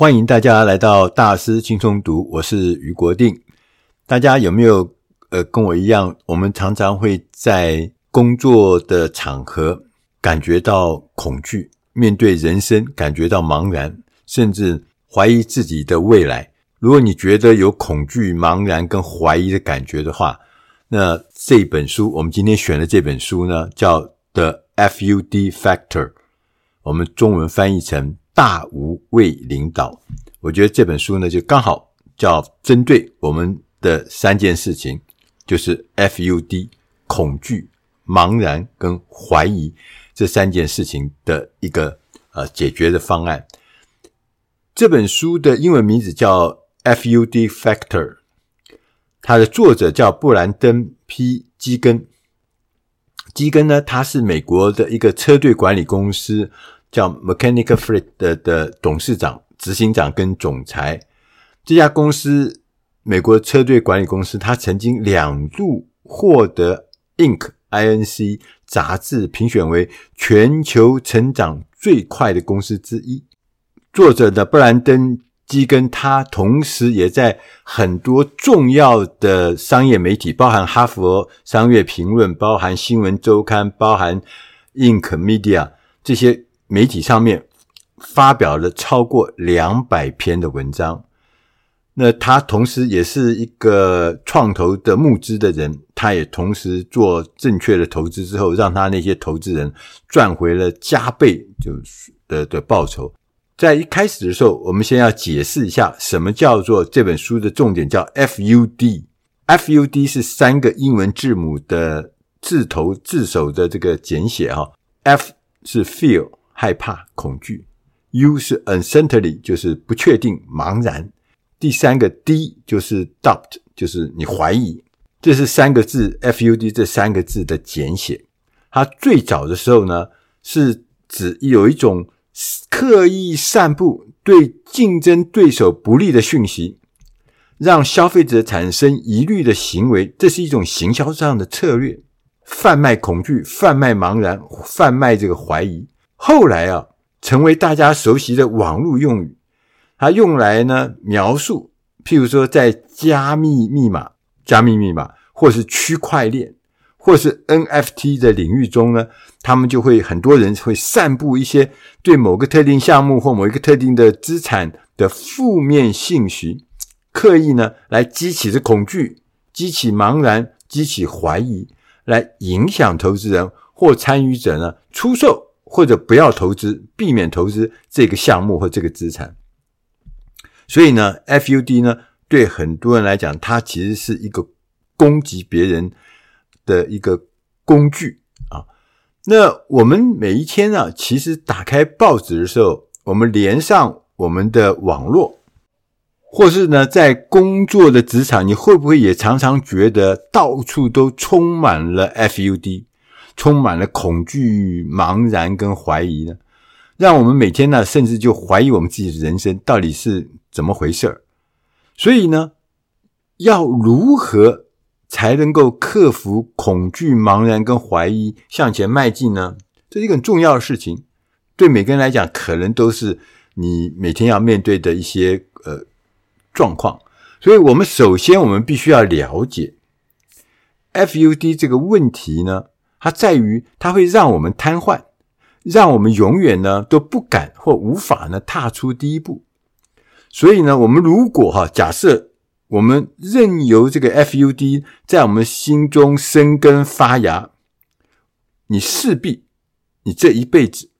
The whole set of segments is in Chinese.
欢迎大家来到大师轻松读，我是余国定。大家有没有呃跟我一样，我们常常会在工作的场合感觉到恐惧，面对人生感觉到茫然，甚至怀疑自己的未来。如果你觉得有恐惧、茫然跟怀疑的感觉的话，那这本书我们今天选的这本书呢，叫《The FUD Factor》，我们中文翻译成。大无畏领导，我觉得这本书呢，就刚好叫针对我们的三件事情，就是 FUD 恐惧、茫然跟怀疑这三件事情的一个呃解决的方案。这本书的英文名字叫 FUD Factor，它的作者叫布兰登 ·P· 基根。基根呢，他是美国的一个车队管理公司。叫 Mechanical Fleet 的的董事长、执行长跟总裁，这家公司美国车队管理公司，他曾经两度获得 Inc. Inc. 杂志评选为全球成长最快的公司之一。作者的布兰登基根，他同时也在很多重要的商业媒体，包含哈佛商业评论、包含新闻周刊、包含 Inc. Media 这些。媒体上面发表了超过两百篇的文章，那他同时也是一个创投的募资的人，他也同时做正确的投资之后，让他那些投资人赚回了加倍就是的的报酬。在一开始的时候，我们先要解释一下什么叫做这本书的重点叫 FUD。FUD 是三个英文字母的字头字首的这个简写哈，F 是 feel。害怕、恐惧，U 是 uncertainty，就是不确定、茫然。第三个 D 就是 doubt，就是你怀疑。这是三个字，FUD 这三个字的简写。它最早的时候呢，是指有一种刻意散布对竞争对手不利的讯息，让消费者产生疑虑的行为。这是一种行销上的策略，贩卖恐惧、贩卖茫然、贩卖这个怀疑。后来啊，成为大家熟悉的网络用语，它用来呢描述，譬如说在加密密码、加密密码，或是区块链，或是 NFT 的领域中呢，他们就会很多人会散布一些对某个特定项目或某一个特定的资产的负面信息，刻意呢来激起这恐惧、激起茫然、激起怀疑，来影响投资人或参与者呢出售。或者不要投资，避免投资这个项目或这个资产。所以呢，FUD 呢，对很多人来讲，它其实是一个攻击别人的一个工具啊。那我们每一天啊，其实打开报纸的时候，我们连上我们的网络，或是呢，在工作的职场，你会不会也常常觉得到处都充满了 FUD？充满了恐惧、茫然跟怀疑呢，让我们每天呢，甚至就怀疑我们自己的人生到底是怎么回事儿。所以呢，要如何才能够克服恐惧、茫然跟怀疑，向前迈进呢？这是一个很重要的事情，对每个人来讲，可能都是你每天要面对的一些呃状况。所以我们首先，我们必须要了解 FUD 这个问题呢。它在于，它会让我们瘫痪，让我们永远呢都不敢或无法呢踏出第一步。所以呢，我们如果哈假设我们任由这个 FUD 在我们心中生根发芽，你势必你这一辈子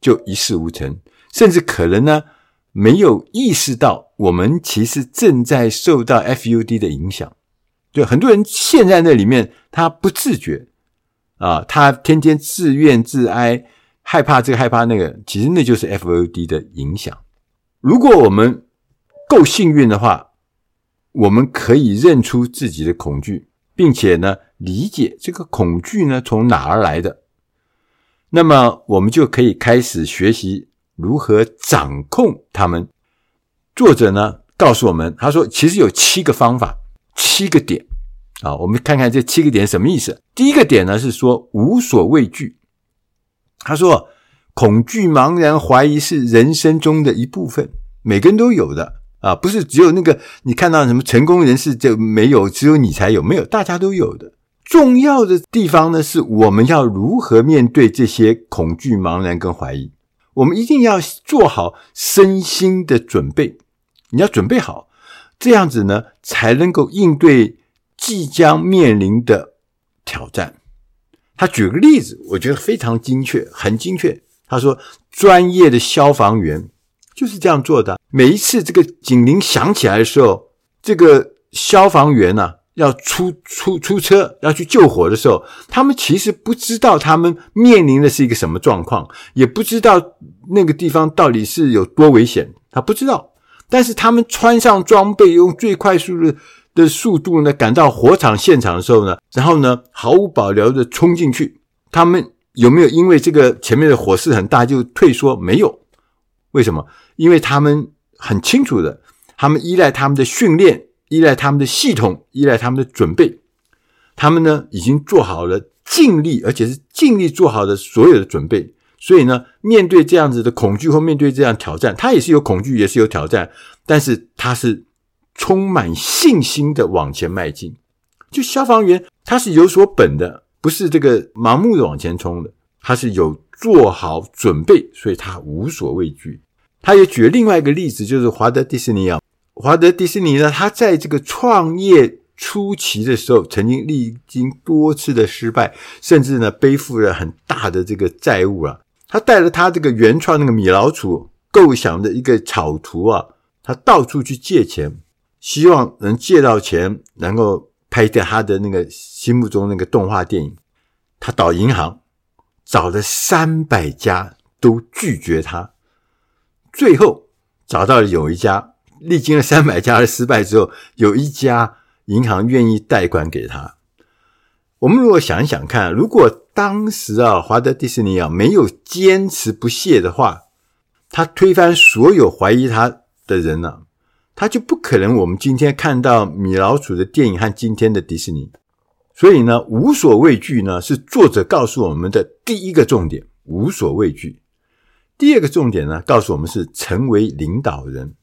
就一事无成，甚至可能呢没有意识到我们其实正在受到 FUD 的影响。对，很多人陷在那里面，他不自觉。啊，他天天自怨自哀，害怕这个害怕那个，其实那就是 FOD 的影响。如果我们够幸运的话，我们可以认出自己的恐惧，并且呢，理解这个恐惧呢从哪儿来的，那么我们就可以开始学习如何掌控他们。作者呢告诉我们，他说其实有七个方法，七个点。啊，我们看看这七个点什么意思。第一个点呢是说无所畏惧。他说，恐惧、茫然、怀疑是人生中的一部分，每个人都有的啊，不是只有那个你看到什么成功人士就没有，只有你才有，没有，大家都有的。重要的地方呢，是我们要如何面对这些恐惧、茫然跟怀疑。我们一定要做好身心的准备，你要准备好，这样子呢，才能够应对即将面临的挑战。他举个例子，我觉得非常精确，很精确。他说，专业的消防员就是这样做的。每一次这个警铃响起来的时候，这个消防员呢、要出出出车要去救火的时候，他们其实不知道他们面临的是一个什么状况，也不知道那个地方到底是有多危险，他不知道。但是他们穿上装备，用最快速的的速度呢，赶到火场现场的时候呢，然后呢，毫无保留的冲进去。他们有没有因为这个前面的火势很大就退缩？没有。为什么？因为他们很清楚的，他们依赖他们的训练，依赖他们的系统，依赖他们的准备。他们呢，已经做好了尽力，而且是尽力做好的所有的准备。所以呢，面对这样子的恐惧或面对这样挑战，他也是有恐惧，也是有挑战，但是他是充满信心的往前迈进。就消防员，他是有所本的，不是这个盲目的往前冲的，他是有做好准备，所以他无所畏惧。他也举了另外一个例子，就是华德迪士尼啊，华德迪士尼呢，他在这个创业初期的时候，曾经历经多次的失败，甚至呢，背负了很大的这个债务啊。他带了他这个原创那个米老鼠构想的一个草图啊，他到处去借钱，希望能借到钱，能够拍掉他的那个心目中那个动画电影。他到银行找了三百家都拒绝他，最后找到了有一家，历经了三百家的失败之后，有一家银行愿意贷款给他。我们如果想一想看，如果当时啊，华德迪士尼啊没有坚持不懈的话，他推翻所有怀疑他的人呢、他就不可能我们今天看到米老鼠的电影和今天的迪士尼。所以呢，无所畏惧呢是作者告诉我们的第一个重点，无所畏惧。第二个重点呢，告诉我们是成为领导人。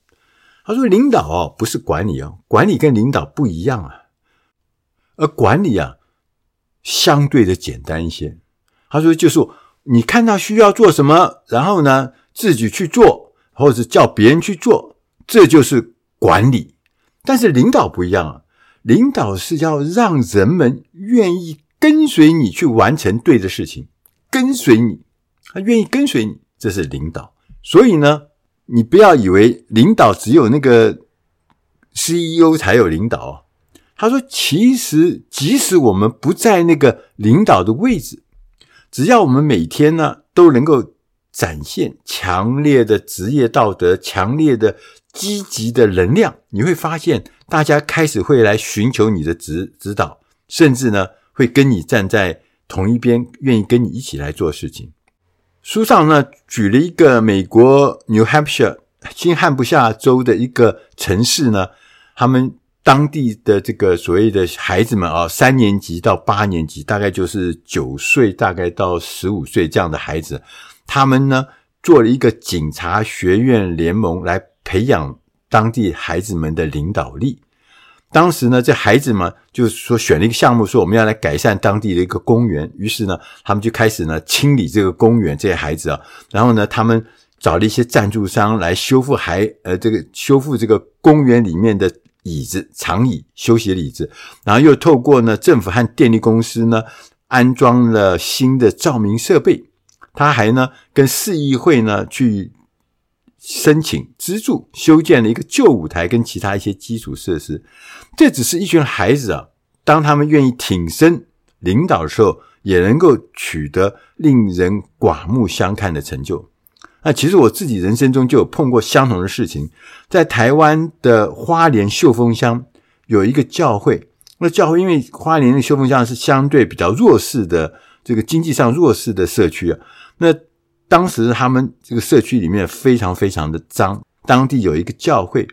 他说，领导哦不是管理哦，管理跟领导不一样啊，而管理啊。相对的简单一些，他说就是你看到需要做什么，然后呢自己去做，或者叫别人去做，这就是管理。但是领导不一样啊，领导是要让人们愿意跟随你去完成对的事情，跟随你，他愿意跟随你，这是领导。所以呢，你不要以为领导只有那个 CEO 才有领导。他说：“其实，即使我们不在那个领导的位置，只要我们每天呢都能够展现强烈的职业道德、强烈的积极的能量，你会发现大家开始会来寻求你的指指导，甚至呢会跟你站在同一边，愿意跟你一起来做事情。”书上呢举了一个美国 New Hampshire 新罕布夏州的一个城市呢，他们。当地的这个所谓的孩子们啊，三年级到八年级，大概就是九岁，大概到十五岁这样的孩子，他们呢做了一个警察学院联盟来培养当地孩子们的领导力。当时呢，这孩子们就是说选了一个项目，说我们要来改善当地的一个公园。于是呢，他们就开始呢清理这个公园，这些孩子啊，然后呢，他们找了一些赞助商来修复孩呃这个修复这个公园里面的。椅子、长椅、休息的椅子，然后又透过呢政府和电力公司呢安装了新的照明设备。他还呢跟市议会呢去申请资助修建了一个旧舞台跟其他一些基础设施。这只是一群孩子啊，当他们愿意挺身领导的时候，也能够取得令人刮目相看的成就。那其实我自己人生中就有碰过相同的事情，在台湾的花莲秀峰乡有一个教会，那教会因为花莲的秀峰乡是相对比较弱势的这个经济上弱势的社区啊，那当时他们这个社区里面非常非常的脏，当地有一个教会，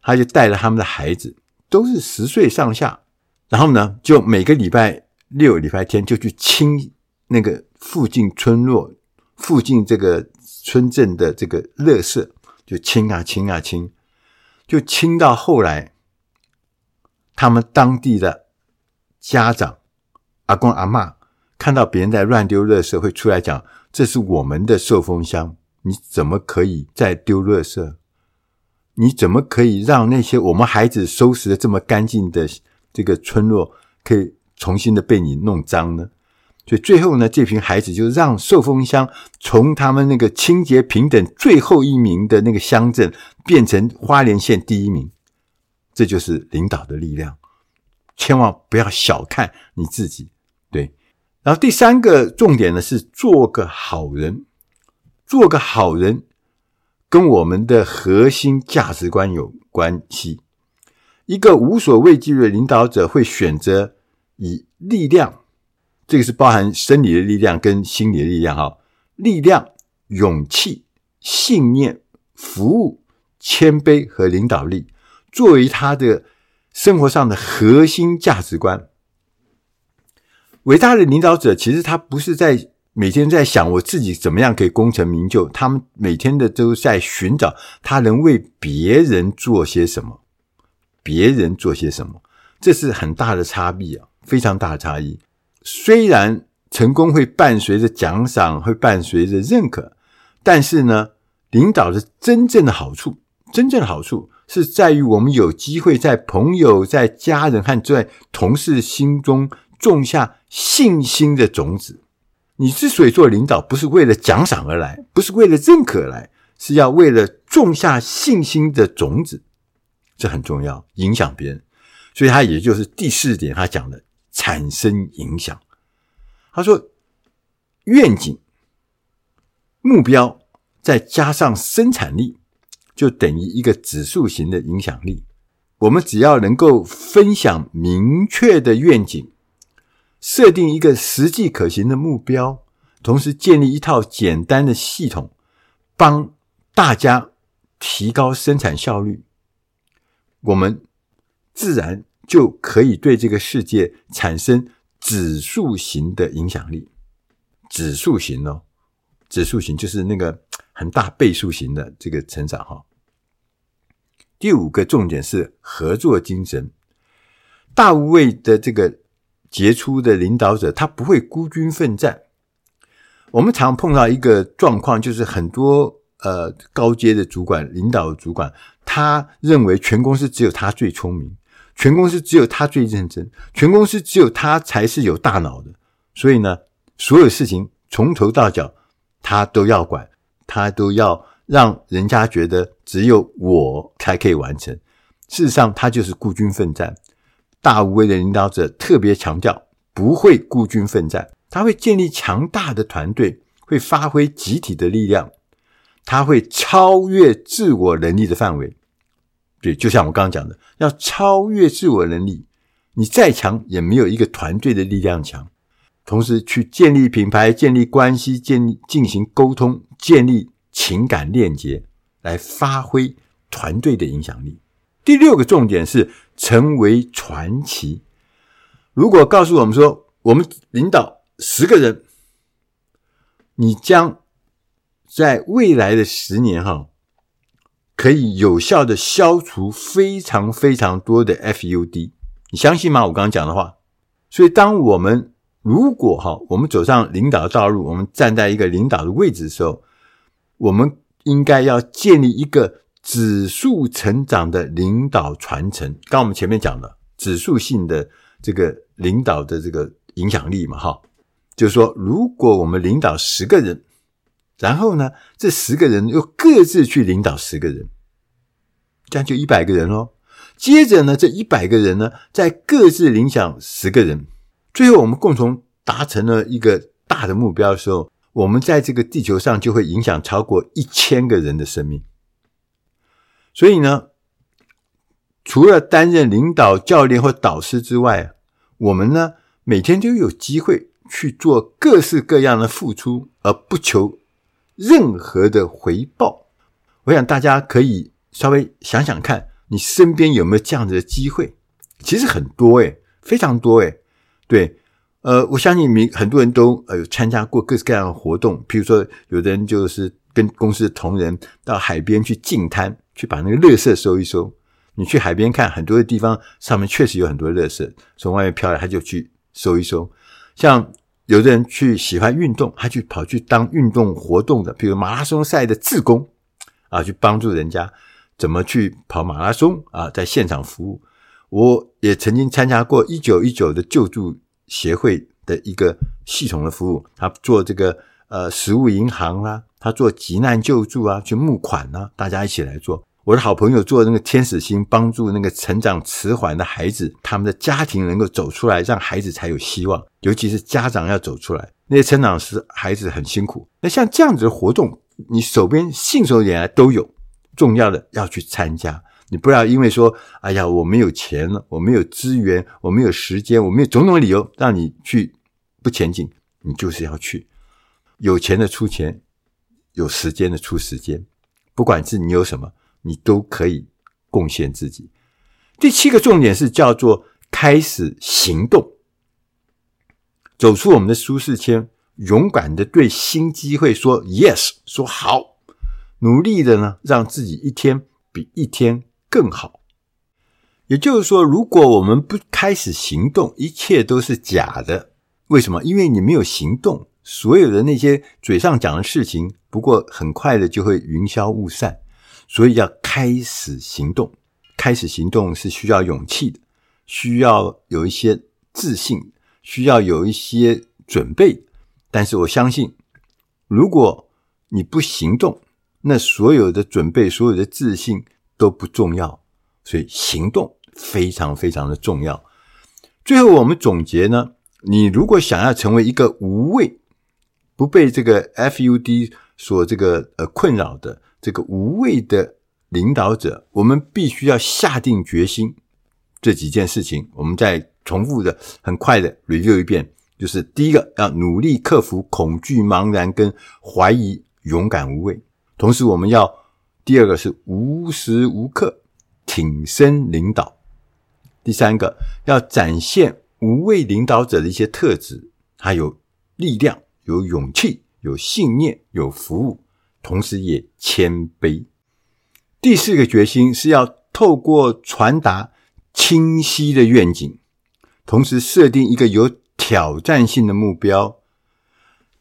他就带着他们的孩子，都是十岁上下，然后呢，就每个礼拜六、礼拜天就去清那个附近村落附近这个。村镇的这个垃圾，就清啊清啊清，就清到后来，他们当地的家长阿公阿嬷看到别人在乱丢垃圾，会出来讲：“这是我们的受风乡，你怎么可以再丢垃圾？你怎么可以让那些我们孩子收拾的这么干净的这个村落，可以重新的被你弄脏呢？”所以最后呢，这群孩子就让受风乡从他们那个清洁平等最后一名的那个乡镇，变成花莲县第一名。这就是领导的力量，千万不要小看你自己。然后第三个重点呢是做个好人，做个好人跟我们的核心价值观有关系。一个无所畏惧的领导者会选择以力量。这个是包含生理的力量跟心理的力量哈，力量、勇气、信念、服务、谦卑和领导力，作为他的生活上的核心价值观。伟大的领导者其实他不是在每天在想我自己怎么样可以功成名就，他们每天的都在寻找他能为别人做些什么，别人做些什么，这是很大的差别啊，非常大的差异。虽然成功会伴随着奖赏，会伴随着认可，但是呢，领导的真正的好处，真正的好处是在于我们有机会在朋友、在家人和在同事心中种下信心的种子。你之所以做领导，不是为了奖赏而来，不是为了认可来，是要为了种下信心的种子，这很重要，影响别人。所以，他也就是第四点，他讲的。产生影响。他说：“愿景、目标再加上生产力，就等于一个指数型的影响力。我们只要能够分享明确的愿景，设定一个实际可行的目标，同时建立一套简单的系统，帮大家提高生产效率，我们自然。”就可以对这个世界产生指数型的影响力。指数型哦，指数型就是那个很大倍数型的这个成长哈。第五个重点是合作精神。大无畏的这个杰出的领导者，他不会孤军奋战。我们常碰到一个状况，就是很多呃高阶的主管、领导的主管，他认为全公司只有他最聪明。全公司只有他最认真，全公司只有他才是有大脑的，所以呢，所有事情从头到脚他都要管，他都要让人家觉得只有我才可以完成。事实上，他就是孤军奋战。大无畏的领导者特别强调不会孤军奋战，他会建立强大的团队，会发挥集体的力量，他会超越自我能力的范围。对，就像我刚刚讲的，要超越自我能力，你再强也没有一个团队的力量强。同时，去建立品牌、建立关系、建立进行沟通、建立情感链接，来发挥团队的影响力。第六个重点是成为传奇。如果告诉我们说，我们领导十个人，你将在未来的十年，哈。可以有效的消除非常非常多的 FUD，你相信吗？我刚刚讲的话。所以，当我们如果哈，我们走上领导的道路，我们站在一个领导的位置的时候，我们应该要建立一个指数成长的领导传承。刚我们前面讲的指数性的这个领导的这个影响力嘛，哈，就是说，如果我们领导十个人。然后呢，这十个人又各自去领导十个人，这样就一百个人喽。接着呢，这一百个人呢，再各自影响十个人。最后，我们共同达成了一个大的目标的时候，我们在这个地球上就会影响超过一千个人的生命。所以呢，除了担任领导、教练或导师之外，我们呢，每天都有机会去做各式各样的付出，而不求。任何的回报，我想大家可以稍微想想看，你身边有没有这样子的机会？其实很多诶，非常多诶。对，呃，我相信你很多人都呃有参加过各式各样的活动，比如说，有的人就是跟公司的同仁到海边去净滩，去把那个垃圾收一收。你去海边看，很多的地方上面确实有很多垃圾从外面飘来，他就去收一收。像有的人去喜欢运动，他去跑去当运动活动的，比如马拉松赛的志工啊，去帮助人家怎么去跑马拉松啊，在现场服务。我也曾经参加过一九一九的救助协会的一个系统的服务，他做这个呃食物银行啦，他做急难救助啊，去募款啊，大家一起来做。我的好朋友做那个天使心，帮助那个成长迟缓的孩子，他们的家庭能够走出来，让孩子才有希望。尤其是家长要走出来，那些成长时孩子很辛苦。那像这样子的活动，你手边信手拈来都有，重要的要去参加。你不要因为说，哎呀，我没有钱了，我没有资源，我没有时间，我没有种种理由让你去不前进。你就是要去，有钱的出钱，有时间的出时间，不管是你有什么。你都可以贡献自己。第七个重点是叫做开始行动，走出我们的舒适圈，勇敢的对新机会说 yes，说好，努力的呢，让自己一天比一天更好。也就是说，如果我们不开始行动，一切都是假的。为什么？因为你没有行动，所有的那些嘴上讲的事情，不过很快的就会云消雾散。所以要开始行动，开始行动是需要勇气的，需要有一些自信，需要有一些准备。但是我相信，如果你不行动，那所有的准备、所有的自信都不重要。所以行动非常非常的重要。最后我们总结呢，你如果想要成为一个无畏、不被这个 FUD 所这个呃困扰的。这个无畏的领导者，我们必须要下定决心。这几件事情，我们再重复的、很快的 review 一遍。就是第一个，要努力克服恐惧、茫然跟怀疑，勇敢无畏。同时，我们要第二个是无时无刻挺身领导。第三个，要展现无畏领导者的一些特质，还有力量、有勇气、有信念、有服务。同时也谦卑。第四个决心是要透过传达清晰的愿景，同时设定一个有挑战性的目标，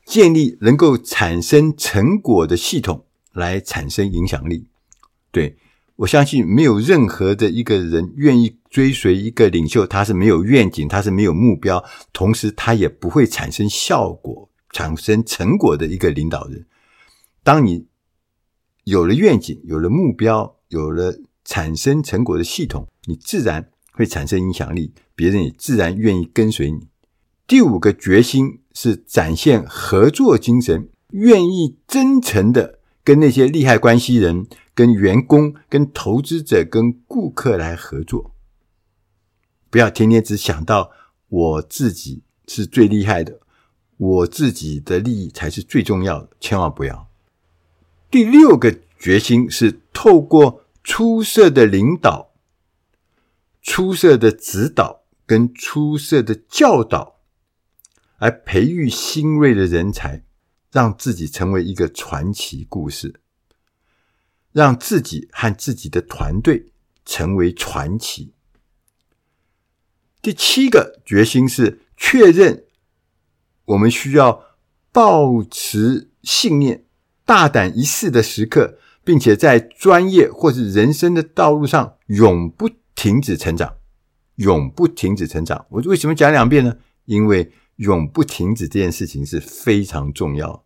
建立能够产生成果的系统来产生影响力。对，我相信没有任何的一个人愿意追随一个领袖，他是没有愿景，他是没有目标，同时他也不会产生效果、产生成果的一个领导人。当你有了愿景、有了目标、有了产生成果的系统，你自然会产生影响力，别人也自然愿意跟随你。第五个决心是展现合作精神，愿意真诚的跟那些利害关系人、跟员工、跟投资者、跟顾客来合作，不要天天只想到我自己是最厉害的，我自己的利益才是最重要的，千万不要。第六个决心是透过出色的领导、出色的指导跟出色的教导，来培育新锐的人才，让自己成为一个传奇故事，让自己和自己的团队成为传奇。第七个决心是确认我们需要抱持信念。大胆一试的时刻，并且在专业或是人生的道路上永不停止成长，永不停止成长。我为什么讲两遍呢？因为永不停止这件事情是非常重要。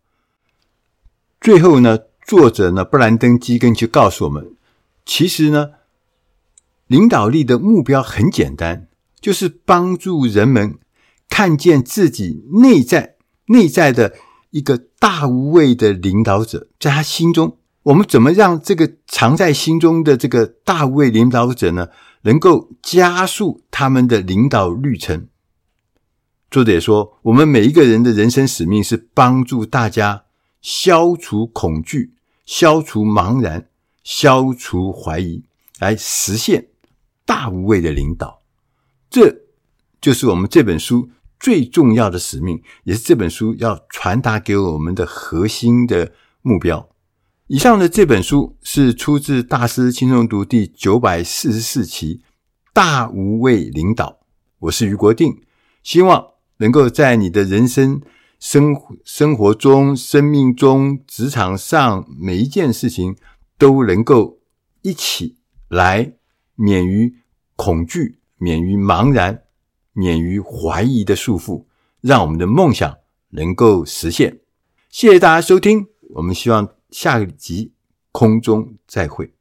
最后呢，作者呢，布兰登·基根就告诉我们，其实呢，领导力的目标很简单，就是帮助人们看见自己内在内在的。一个大无畏的领导者，在他心中，我们怎么让这个藏在心中的这个大无畏领导者呢，能够加速他们的领导旅程？作者也说，我们每一个人的人生使命是帮助大家消除恐惧、消除茫然、消除怀疑，来实现大无畏的领导。这就是我们这本书。最重要的使命，也是这本书要传达给我们的核心的目标。以上的这本书是出自大师轻松读第九百四十四期《大无畏领导》，我是余国定，希望能够在你的人生、生生活中、生命中、职场上每一件事情都能够一起来免于恐惧、免于茫然、免于怀疑的束缚，让我们的梦想能够实现。谢谢大家收听，我们希望。下一集空中再会。